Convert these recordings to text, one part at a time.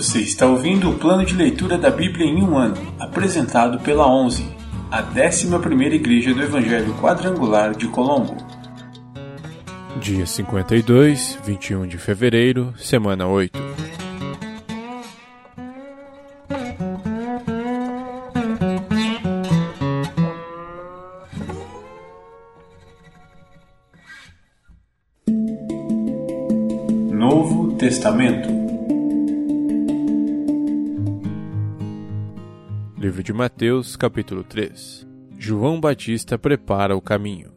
Você está ouvindo o plano de leitura da Bíblia em um ano, apresentado pela 11, a 11ª Igreja do Evangelho Quadrangular de Colombo. Dia 52, 21 de fevereiro, semana 8. Livro de Mateus, capítulo 3 João Batista prepara o caminho.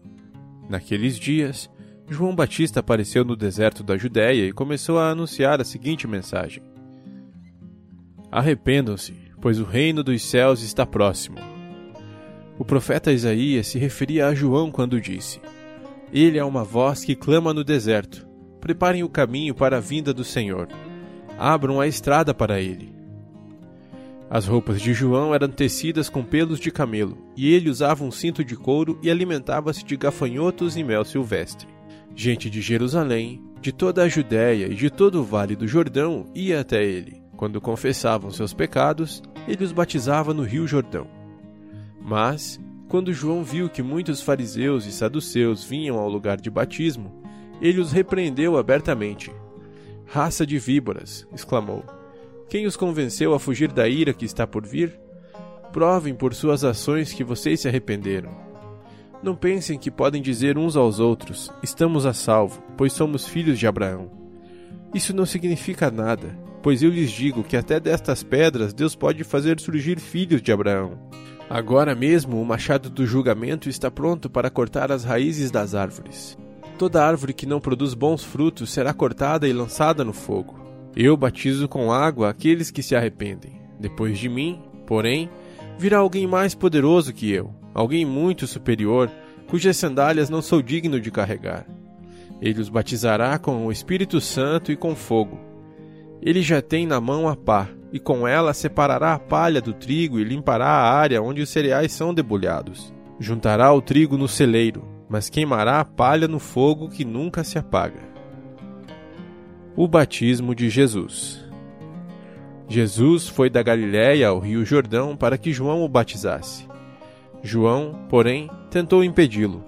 Naqueles dias, João Batista apareceu no deserto da Judéia e começou a anunciar a seguinte mensagem: Arrependam-se, pois o reino dos céus está próximo. O profeta Isaías se referia a João quando disse: Ele é uma voz que clama no deserto: Preparem o caminho para a vinda do Senhor. Abram a estrada para ele. As roupas de João eram tecidas com pelos de camelo, e ele usava um cinto de couro e alimentava-se de gafanhotos e mel silvestre. Gente de Jerusalém, de toda a Judéia e de todo o vale do Jordão ia até ele. Quando confessavam seus pecados, ele os batizava no rio Jordão. Mas, quando João viu que muitos fariseus e saduceus vinham ao lugar de batismo, ele os repreendeu abertamente. Raça de víboras! exclamou. Quem os convenceu a fugir da ira que está por vir? Provem por suas ações que vocês se arrependeram. Não pensem que podem dizer uns aos outros: Estamos a salvo, pois somos filhos de Abraão. Isso não significa nada, pois eu lhes digo que até destas pedras Deus pode fazer surgir filhos de Abraão. Agora mesmo o machado do julgamento está pronto para cortar as raízes das árvores. Toda árvore que não produz bons frutos será cortada e lançada no fogo. Eu batizo com água aqueles que se arrependem. Depois de mim, porém, virá alguém mais poderoso que eu, alguém muito superior, cujas sandálias não sou digno de carregar. Ele os batizará com o Espírito Santo e com fogo. Ele já tem na mão a pá, e com ela separará a palha do trigo e limpará a área onde os cereais são debulhados. Juntará o trigo no celeiro, mas queimará a palha no fogo que nunca se apaga. O batismo de Jesus. Jesus foi da Galiléia ao Rio Jordão para que João o batizasse. João, porém, tentou impedi-lo.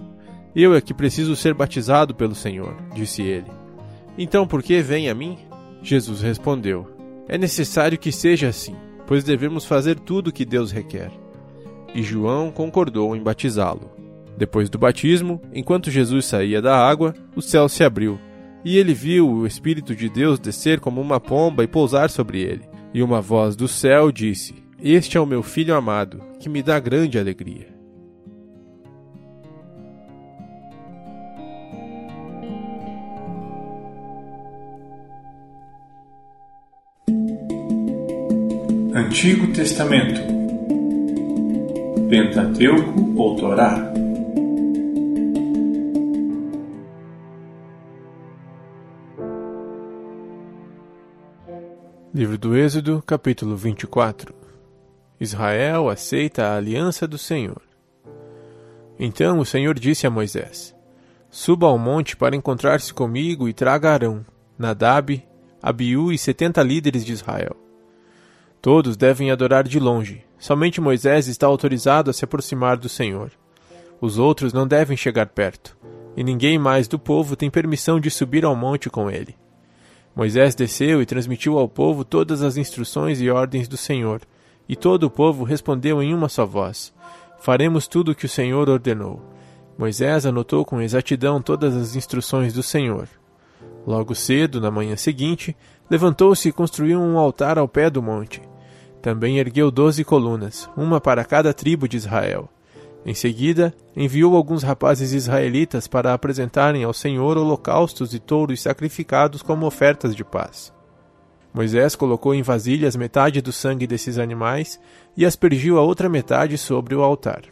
Eu é que preciso ser batizado pelo Senhor, disse ele. Então por que vem a mim? Jesus respondeu: É necessário que seja assim, pois devemos fazer tudo o que Deus requer. E João concordou em batizá-lo. Depois do batismo, enquanto Jesus saía da água, o céu se abriu e ele viu o Espírito de Deus descer como uma pomba e pousar sobre ele. E uma voz do céu disse: Este é o meu filho amado, que me dá grande alegria. Antigo Testamento Pentateuco ou Torá Livro do Êxodo, capítulo 24 Israel aceita a aliança do Senhor. Então o Senhor disse a Moisés: Suba ao monte para encontrar-se comigo e traga Arão, Nadab, Abiú e setenta líderes de Israel. Todos devem adorar de longe, somente Moisés está autorizado a se aproximar do Senhor. Os outros não devem chegar perto, e ninguém mais do povo tem permissão de subir ao monte com ele. Moisés desceu e transmitiu ao povo todas as instruções e ordens do Senhor, e todo o povo respondeu em uma só voz: Faremos tudo o que o Senhor ordenou. Moisés anotou com exatidão todas as instruções do Senhor. Logo cedo, na manhã seguinte, levantou-se e construiu um altar ao pé do monte. Também ergueu doze colunas, uma para cada tribo de Israel. Em seguida, enviou alguns rapazes israelitas para apresentarem ao Senhor holocaustos e touros sacrificados como ofertas de paz. Moisés colocou em vasilhas metade do sangue desses animais e aspergiu a outra metade sobre o altar.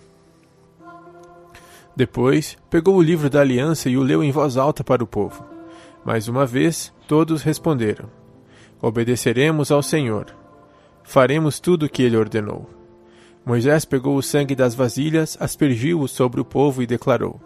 Depois, pegou o livro da aliança e o leu em voz alta para o povo. Mais uma vez, todos responderam: Obedeceremos ao Senhor. Faremos tudo o que ele ordenou. Moisés pegou o sangue das vasilhas, aspergiu-o sobre o povo e declarou: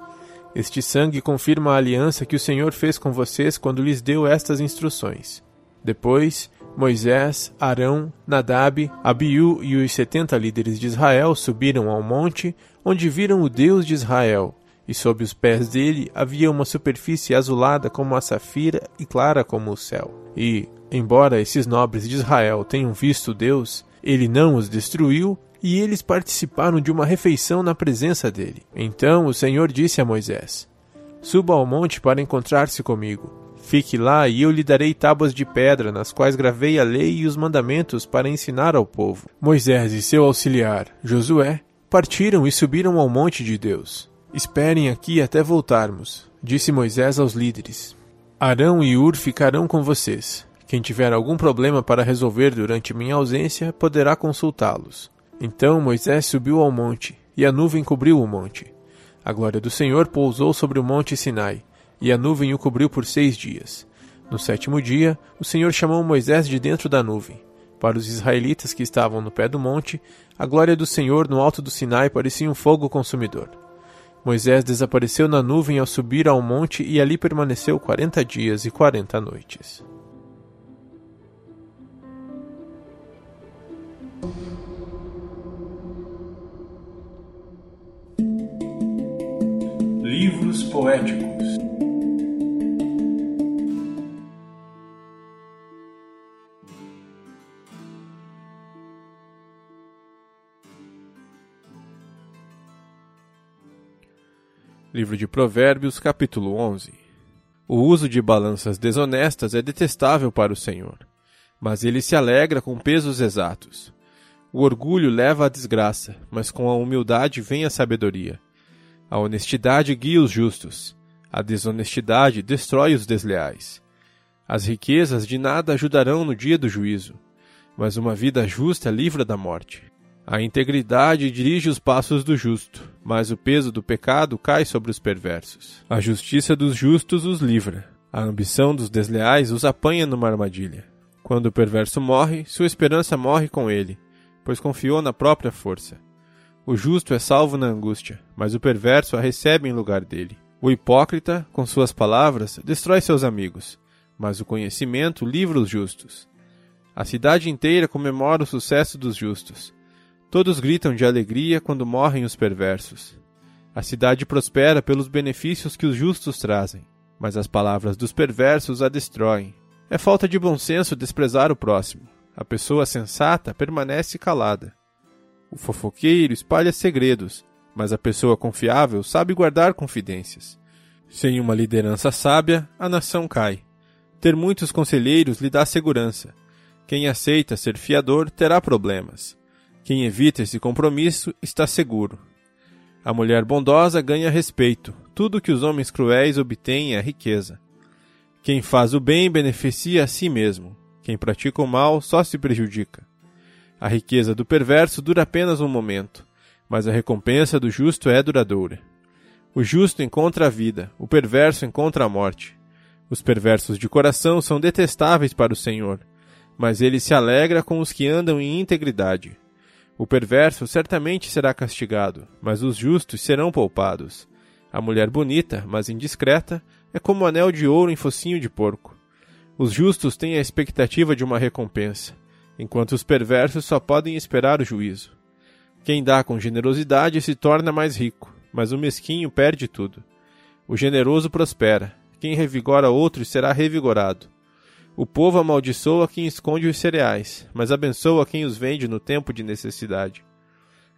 Este sangue confirma a aliança que o Senhor fez com vocês quando lhes deu estas instruções. Depois, Moisés, Arão, Nadab, Abiú e os setenta líderes de Israel subiram ao monte, onde viram o Deus de Israel, e sob os pés dele havia uma superfície azulada como a safira e clara como o céu. E, embora esses nobres de Israel tenham visto Deus, ele não os destruiu, e eles participaram de uma refeição na presença dele. Então o Senhor disse a Moisés: Suba ao monte para encontrar-se comigo. Fique lá e eu lhe darei tábuas de pedra, nas quais gravei a lei e os mandamentos para ensinar ao povo. Moisés e seu auxiliar, Josué, partiram e subiram ao monte de Deus. Esperem aqui até voltarmos, disse Moisés aos líderes. Arão e Ur ficarão com vocês. Quem tiver algum problema para resolver durante minha ausência poderá consultá-los. Então Moisés subiu ao monte, e a nuvem cobriu o monte. A glória do Senhor pousou sobre o monte Sinai, e a nuvem o cobriu por seis dias. No sétimo dia, o Senhor chamou Moisés de dentro da nuvem. Para os israelitas que estavam no pé do monte, a glória do Senhor no alto do Sinai parecia um fogo consumidor. Moisés desapareceu na nuvem ao subir ao monte e ali permaneceu quarenta dias e quarenta noites. Livros poéticos Livro de Provérbios, capítulo 11 O uso de balanças desonestas é detestável para o Senhor, mas ele se alegra com pesos exatos. O orgulho leva à desgraça, mas com a humildade vem a sabedoria. A honestidade guia os justos, a desonestidade destrói os desleais. As riquezas de nada ajudarão no dia do juízo, mas uma vida justa livra da morte. A integridade dirige os passos do justo, mas o peso do pecado cai sobre os perversos. A justiça dos justos os livra. A ambição dos desleais os apanha numa armadilha. Quando o perverso morre, sua esperança morre com ele, pois confiou na própria força. O justo é salvo na angústia, mas o perverso a recebe em lugar dele. O hipócrita, com suas palavras, destrói seus amigos, mas o conhecimento livra os justos. A cidade inteira comemora o sucesso dos justos Todos gritam de alegria quando morrem os perversos. A cidade prospera pelos benefícios que os justos trazem, mas as palavras dos perversos a destroem. É falta de bom senso desprezar o próximo. A pessoa sensata permanece calada. O fofoqueiro espalha segredos, mas a pessoa confiável sabe guardar confidências. Sem uma liderança sábia, a nação cai. Ter muitos conselheiros lhe dá segurança. Quem aceita ser fiador terá problemas. Quem evita esse compromisso está seguro. A mulher bondosa ganha respeito. Tudo que os homens cruéis obtêm é riqueza. Quem faz o bem beneficia a si mesmo. Quem pratica o mal só se prejudica. A riqueza do perverso dura apenas um momento, mas a recompensa do justo é duradoura. O justo encontra a vida, o perverso encontra a morte. Os perversos de coração são detestáveis para o Senhor, mas ele se alegra com os que andam em integridade. O perverso certamente será castigado, mas os justos serão poupados. A mulher bonita, mas indiscreta, é como um anel de ouro em focinho de porco. Os justos têm a expectativa de uma recompensa, enquanto os perversos só podem esperar o juízo. Quem dá com generosidade se torna mais rico, mas o mesquinho perde tudo. O generoso prospera, quem revigora outros será revigorado. O povo amaldiçoa quem esconde os cereais, mas abençoa quem os vende no tempo de necessidade.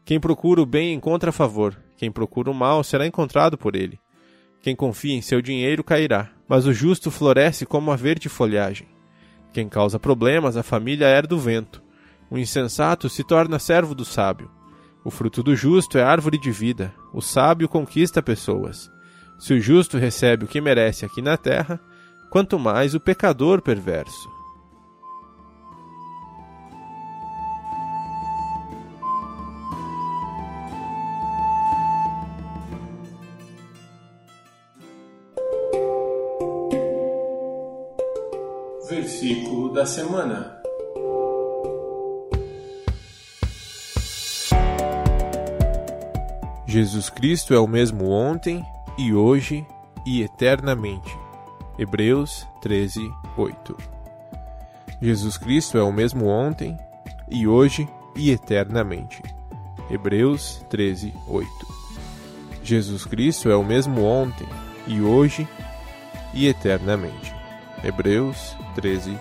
Quem procura o bem encontra favor, quem procura o mal será encontrado por ele. Quem confia em seu dinheiro cairá, mas o justo floresce como a verde folhagem. Quem causa problemas à família herda o vento. O insensato se torna servo do sábio. O fruto do justo é árvore de vida, o sábio conquista pessoas. Se o justo recebe o que merece aqui na terra, quanto mais o pecador perverso. Versículo da semana. Jesus Cristo é o mesmo ontem e hoje e eternamente. Hebreus 13, 8. Jesus Cristo é o mesmo ontem, e hoje e eternamente. Hebreus 13, 8. Jesus Cristo é o mesmo ontem, e hoje e eternamente. Hebreus 13,